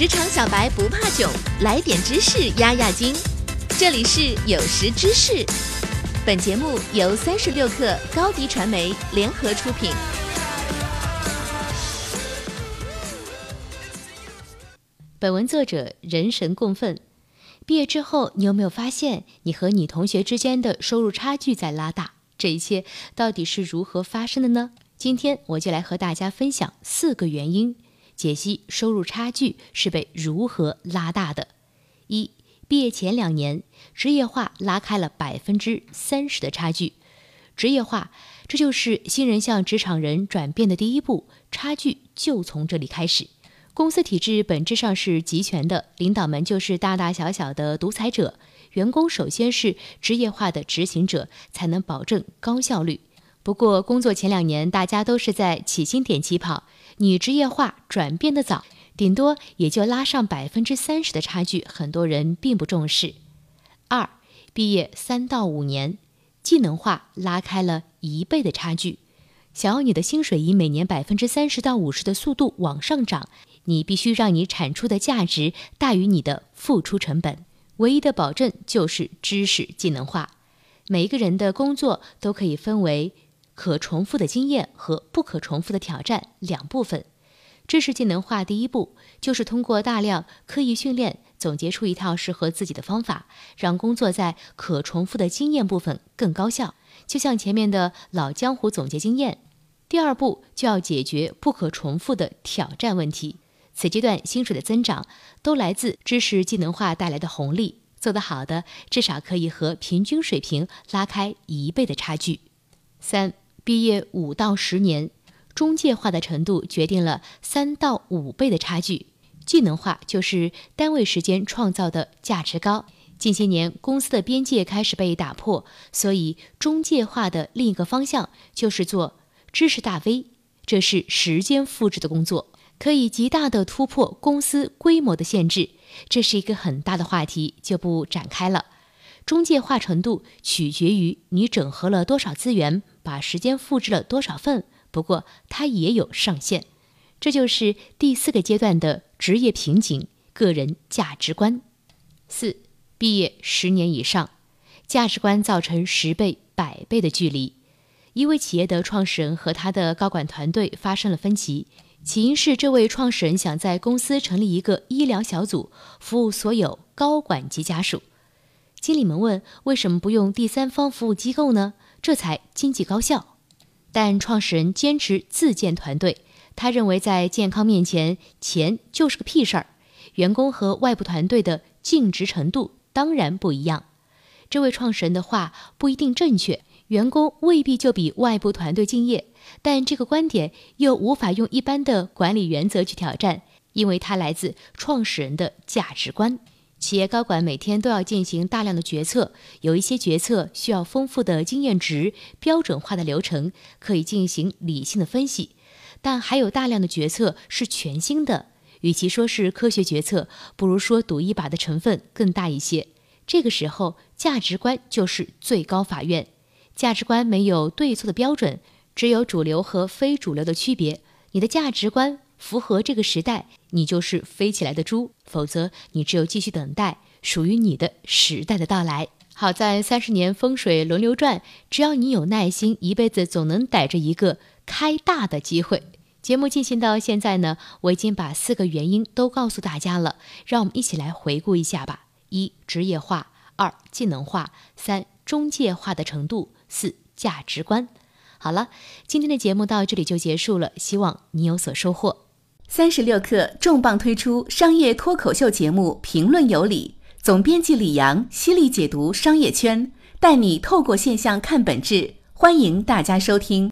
职场小白不怕囧，来点知识压压惊。这里是有识知识，本节目由三十六克高低传媒联合出品。本文作者人神共愤。毕业之后，你有没有发现你和你同学之间的收入差距在拉大？这一切到底是如何发生的呢？今天我就来和大家分享四个原因，解析收入差距是被如何拉大的。一、毕业前两年，职业化拉开了百分之三十的差距。职业化，这就是新人向职场人转变的第一步，差距就从这里开始。公司体制本质上是集权的，领导们就是大大小小的独裁者，员工首先是职业化的执行者，才能保证高效率。不过，工作前两年大家都是在起薪点起跑，你职业化转变的早，顶多也就拉上百分之三十的差距，很多人并不重视。二，毕业三到五年，技能化拉开了一倍的差距。想要你的薪水以每年百分之三十到五十的速度往上涨。你必须让你产出的价值大于你的付出成本，唯一的保证就是知识技能化。每一个人的工作都可以分为可重复的经验和不可重复的挑战两部分。知识技能化第一步就是通过大量刻意训练，总结出一套适合自己的方法，让工作在可重复的经验部分更高效。就像前面的老江湖总结经验，第二步就要解决不可重复的挑战问题。此阶段薪水的增长都来自知识技能化带来的红利，做得好的至少可以和平均水平拉开一倍的差距。三，毕业五到十年，中介化的程度决定了三到五倍的差距。技能化就是单位时间创造的价值高。近些年公司的边界开始被打破，所以中介化的另一个方向就是做知识大 V，这是时间复制的工作。可以极大的突破公司规模的限制，这是一个很大的话题，就不展开了。中介化程度取决于你整合了多少资源，把时间复制了多少份。不过它也有上限。这就是第四个阶段的职业瓶颈——个人价值观。四，毕业十年以上，价值观造成十倍、百倍的距离。一位企业的创始人和他的高管团队发生了分歧。起因是这位创始人想在公司成立一个医疗小组，服务所有高管及家属。经理们问：“为什么不用第三方服务机构呢？这才经济高效。”但创始人坚持自建团队，他认为在健康面前，钱就是个屁事儿。员工和外部团队的尽职程度当然不一样。这位创始人的话不一定正确，员工未必就比外部团队敬业。但这个观点又无法用一般的管理原则去挑战，因为它来自创始人的价值观。企业高管每天都要进行大量的决策，有一些决策需要丰富的经验值、标准化的流程，可以进行理性的分析；但还有大量的决策是全新的，与其说是科学决策，不如说赌一把的成分更大一些。这个时候，价值观就是最高法院。价值观没有对错的标准。只有主流和非主流的区别。你的价值观符合这个时代，你就是飞起来的猪；否则，你只有继续等待属于你的时代的到来。好在三十年风水轮流转，只要你有耐心，一辈子总能逮着一个开大的机会。节目进行到现在呢，我已经把四个原因都告诉大家了，让我们一起来回顾一下吧：一、职业化；二、技能化；三、中介化的程度；四、价值观。好了，今天的节目到这里就结束了，希望你有所收获。三十六氪重磅推出商业脱口秀节目《评论有理》，总编辑李阳犀利解读商业圈，带你透过现象看本质，欢迎大家收听。